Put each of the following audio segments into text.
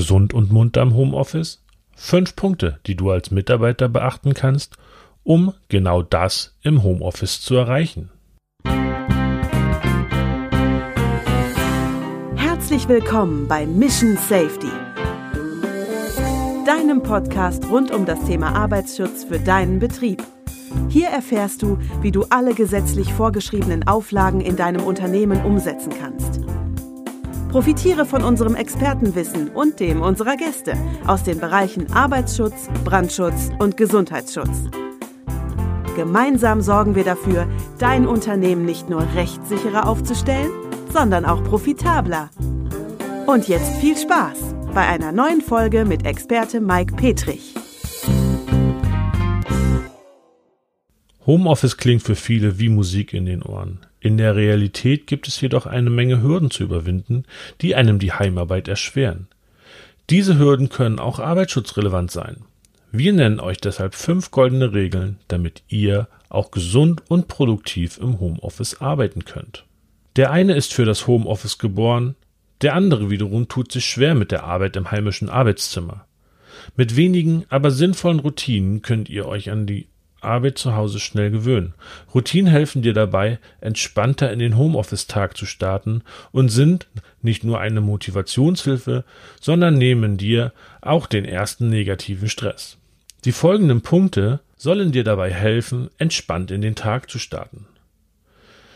Gesund und munter im Homeoffice? Fünf Punkte, die du als Mitarbeiter beachten kannst, um genau das im Homeoffice zu erreichen. Herzlich willkommen bei Mission Safety, deinem Podcast rund um das Thema Arbeitsschutz für deinen Betrieb. Hier erfährst du, wie du alle gesetzlich vorgeschriebenen Auflagen in deinem Unternehmen umsetzen kannst. Profitiere von unserem Expertenwissen und dem unserer Gäste aus den Bereichen Arbeitsschutz, Brandschutz und Gesundheitsschutz. Gemeinsam sorgen wir dafür, dein Unternehmen nicht nur rechtssicherer aufzustellen, sondern auch profitabler. Und jetzt viel Spaß bei einer neuen Folge mit Experte Mike Petrich. Homeoffice klingt für viele wie Musik in den Ohren. In der Realität gibt es jedoch eine Menge Hürden zu überwinden, die einem die Heimarbeit erschweren. Diese Hürden können auch arbeitsschutzrelevant sein. Wir nennen euch deshalb fünf goldene Regeln, damit ihr auch gesund und produktiv im Homeoffice arbeiten könnt. Der eine ist für das Homeoffice geboren, der andere wiederum tut sich schwer mit der Arbeit im heimischen Arbeitszimmer. Mit wenigen, aber sinnvollen Routinen könnt ihr euch an die Arbeit zu Hause schnell gewöhnen. Routinen helfen dir dabei, entspannter in den Homeoffice-Tag zu starten und sind nicht nur eine Motivationshilfe, sondern nehmen dir auch den ersten negativen Stress. Die folgenden Punkte sollen dir dabei helfen, entspannt in den Tag zu starten.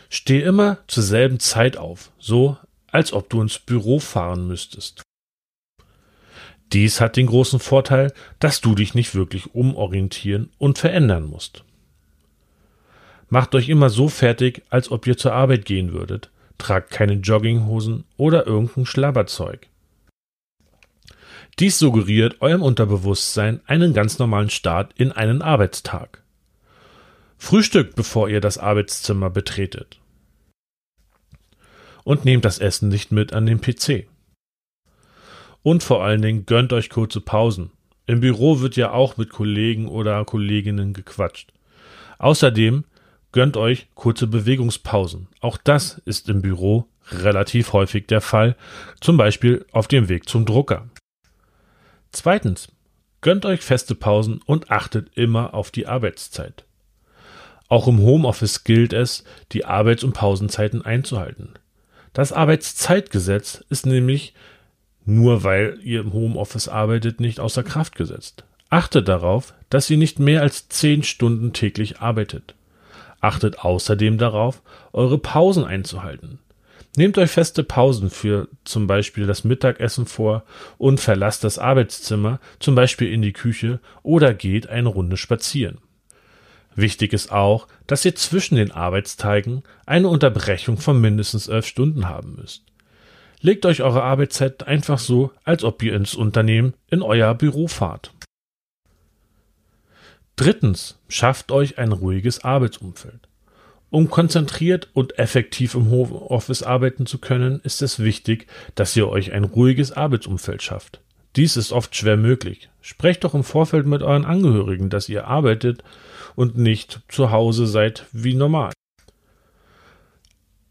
Steh immer zur selben Zeit auf, so als ob du ins Büro fahren müsstest. Dies hat den großen Vorteil, dass du dich nicht wirklich umorientieren und verändern musst. Macht euch immer so fertig, als ob ihr zur Arbeit gehen würdet. Tragt keine Jogginghosen oder irgendein Schlabberzeug. Dies suggeriert eurem Unterbewusstsein einen ganz normalen Start in einen Arbeitstag. Frühstückt, bevor ihr das Arbeitszimmer betretet und nehmt das Essen nicht mit an den PC. Und vor allen Dingen gönnt euch kurze Pausen. Im Büro wird ja auch mit Kollegen oder Kolleginnen gequatscht. Außerdem gönnt euch kurze Bewegungspausen. Auch das ist im Büro relativ häufig der Fall, zum Beispiel auf dem Weg zum Drucker. Zweitens, gönnt euch feste Pausen und achtet immer auf die Arbeitszeit. Auch im Homeoffice gilt es, die Arbeits- und Pausenzeiten einzuhalten. Das Arbeitszeitgesetz ist nämlich nur weil ihr im Homeoffice arbeitet nicht außer Kraft gesetzt. Achtet darauf, dass ihr nicht mehr als zehn Stunden täglich arbeitet. Achtet außerdem darauf, eure Pausen einzuhalten. Nehmt euch feste Pausen für zum Beispiel das Mittagessen vor und verlasst das Arbeitszimmer, zum Beispiel in die Küche oder geht eine Runde spazieren. Wichtig ist auch, dass ihr zwischen den Arbeitstagen eine Unterbrechung von mindestens elf Stunden haben müsst. Legt euch eure Arbeitszeit einfach so, als ob ihr ins Unternehmen in euer Büro fahrt. Drittens, schafft euch ein ruhiges Arbeitsumfeld. Um konzentriert und effektiv im Homeoffice arbeiten zu können, ist es wichtig, dass ihr euch ein ruhiges Arbeitsumfeld schafft. Dies ist oft schwer möglich. Sprecht doch im Vorfeld mit euren Angehörigen, dass ihr arbeitet und nicht zu Hause seid wie normal.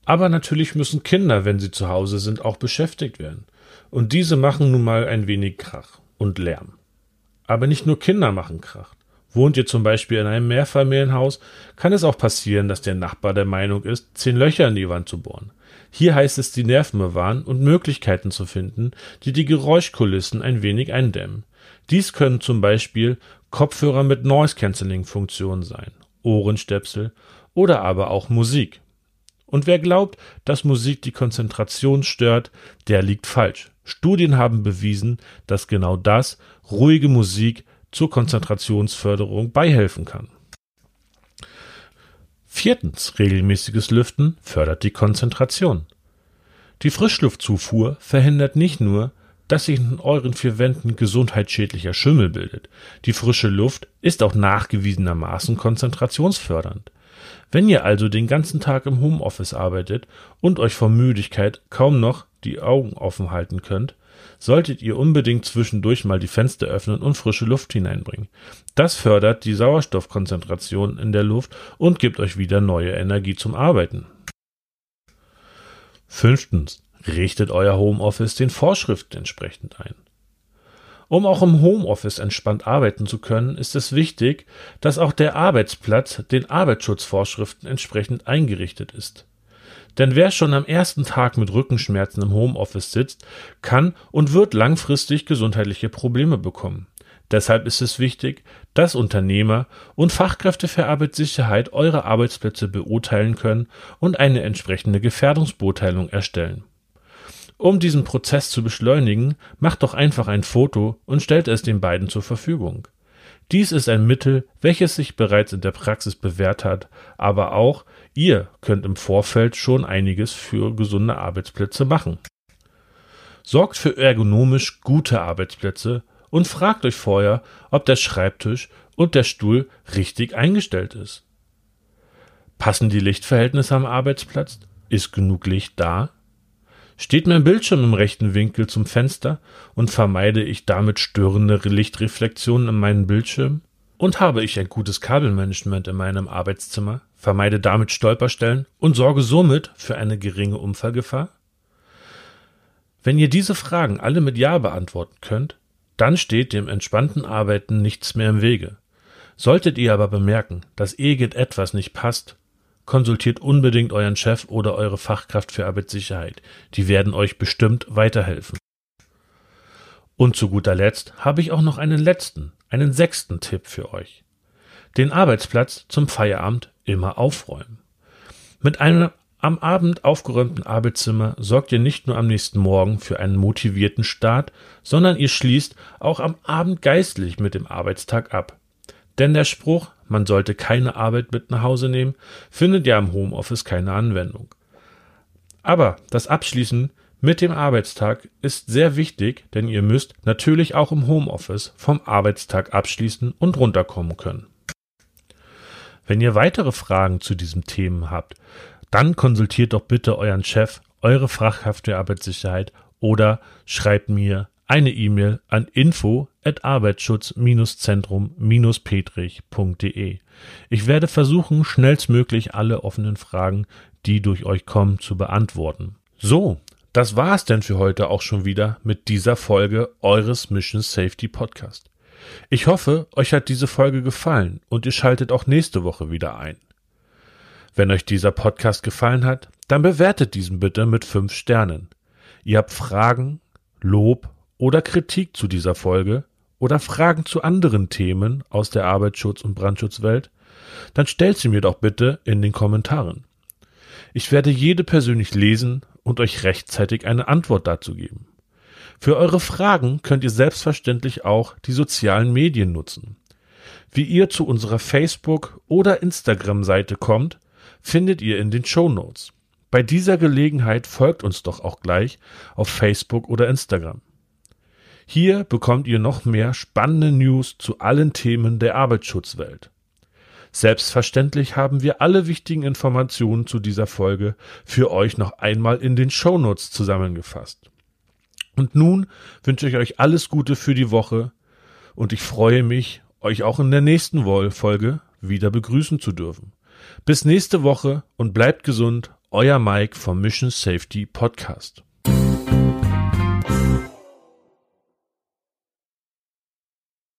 Aber natürlich müssen Kinder, wenn sie zu Hause sind, auch beschäftigt werden. Und diese machen nun mal ein wenig Krach und Lärm. Aber nicht nur Kinder machen Krach. Wohnt ihr zum Beispiel in einem Mehrfamilienhaus, kann es auch passieren, dass der Nachbar der Meinung ist, zehn Löcher in die Wand zu bohren. Hier heißt es, die Nerven bewahren und Möglichkeiten zu finden, die die Geräuschkulissen ein wenig eindämmen. Dies können zum Beispiel Kopfhörer mit Noise Cancelling Funktion sein, Ohrenstöpsel oder aber auch Musik. Und wer glaubt, dass Musik die Konzentration stört, der liegt falsch. Studien haben bewiesen, dass genau das, ruhige Musik, zur Konzentrationsförderung beihelfen kann. Viertens, regelmäßiges Lüften fördert die Konzentration. Die Frischluftzufuhr verhindert nicht nur, dass sich in euren vier Wänden gesundheitsschädlicher Schimmel bildet. Die frische Luft ist auch nachgewiesenermaßen konzentrationsfördernd. Wenn ihr also den ganzen Tag im Homeoffice arbeitet und euch vor Müdigkeit kaum noch die Augen offen halten könnt, solltet ihr unbedingt zwischendurch mal die Fenster öffnen und frische Luft hineinbringen. Das fördert die Sauerstoffkonzentration in der Luft und gibt euch wieder neue Energie zum Arbeiten. Fünftens richtet euer Homeoffice den Vorschriften entsprechend ein. Um auch im Homeoffice entspannt arbeiten zu können, ist es wichtig, dass auch der Arbeitsplatz den Arbeitsschutzvorschriften entsprechend eingerichtet ist. Denn wer schon am ersten Tag mit Rückenschmerzen im Homeoffice sitzt, kann und wird langfristig gesundheitliche Probleme bekommen. Deshalb ist es wichtig, dass Unternehmer und Fachkräfte für Arbeitssicherheit eure Arbeitsplätze beurteilen können und eine entsprechende Gefährdungsbeurteilung erstellen. Um diesen Prozess zu beschleunigen, macht doch einfach ein Foto und stellt es den beiden zur Verfügung. Dies ist ein Mittel, welches sich bereits in der Praxis bewährt hat, aber auch ihr könnt im Vorfeld schon einiges für gesunde Arbeitsplätze machen. Sorgt für ergonomisch gute Arbeitsplätze und fragt euch vorher, ob der Schreibtisch und der Stuhl richtig eingestellt ist. Passen die Lichtverhältnisse am Arbeitsplatz? Ist genug Licht da? Steht mein Bildschirm im rechten Winkel zum Fenster und vermeide ich damit störende Lichtreflexionen in meinen Bildschirm? Und habe ich ein gutes Kabelmanagement in meinem Arbeitszimmer, vermeide damit Stolperstellen und sorge somit für eine geringe Unfallgefahr? Wenn ihr diese Fragen alle mit Ja beantworten könnt, dann steht dem entspannten Arbeiten nichts mehr im Wege. Solltet ihr aber bemerken, dass irgendetwas nicht passt, konsultiert unbedingt euren Chef oder eure Fachkraft für Arbeitssicherheit. Die werden euch bestimmt weiterhelfen. Und zu guter Letzt habe ich auch noch einen letzten, einen sechsten Tipp für euch. Den Arbeitsplatz zum Feierabend immer aufräumen. Mit einem am Abend aufgeräumten Arbeitszimmer sorgt ihr nicht nur am nächsten Morgen für einen motivierten Start, sondern ihr schließt auch am Abend geistlich mit dem Arbeitstag ab. Denn der Spruch, man sollte keine Arbeit mit nach Hause nehmen, findet ja im Homeoffice keine Anwendung. Aber das Abschließen mit dem Arbeitstag ist sehr wichtig, denn ihr müsst natürlich auch im Homeoffice vom Arbeitstag abschließen und runterkommen können. Wenn ihr weitere Fragen zu diesem Thema habt, dann konsultiert doch bitte euren Chef, eure Fachkraft der Arbeitssicherheit oder schreibt mir eine E-Mail an info arbeitsschutz-zentrum-petrich.de. Ich werde versuchen, schnellstmöglich alle offenen Fragen, die durch euch kommen, zu beantworten. So, das war's denn für heute auch schon wieder mit dieser Folge eures Mission Safety Podcast. Ich hoffe, euch hat diese Folge gefallen und ihr schaltet auch nächste Woche wieder ein. Wenn euch dieser Podcast gefallen hat, dann bewertet diesen bitte mit fünf Sternen. Ihr habt Fragen, Lob oder Kritik zu dieser Folge oder Fragen zu anderen Themen aus der Arbeitsschutz- und Brandschutzwelt, dann stellt sie mir doch bitte in den Kommentaren. Ich werde jede persönlich lesen und euch rechtzeitig eine Antwort dazu geben. Für eure Fragen könnt ihr selbstverständlich auch die sozialen Medien nutzen. Wie ihr zu unserer Facebook- oder Instagram-Seite kommt, findet ihr in den Show Notes. Bei dieser Gelegenheit folgt uns doch auch gleich auf Facebook oder Instagram. Hier bekommt ihr noch mehr spannende News zu allen Themen der Arbeitsschutzwelt. Selbstverständlich haben wir alle wichtigen Informationen zu dieser Folge für euch noch einmal in den Shownotes zusammengefasst. Und nun wünsche ich euch alles Gute für die Woche und ich freue mich, euch auch in der nächsten Folge wieder begrüßen zu dürfen. Bis nächste Woche und bleibt gesund, euer Mike vom Mission Safety Podcast.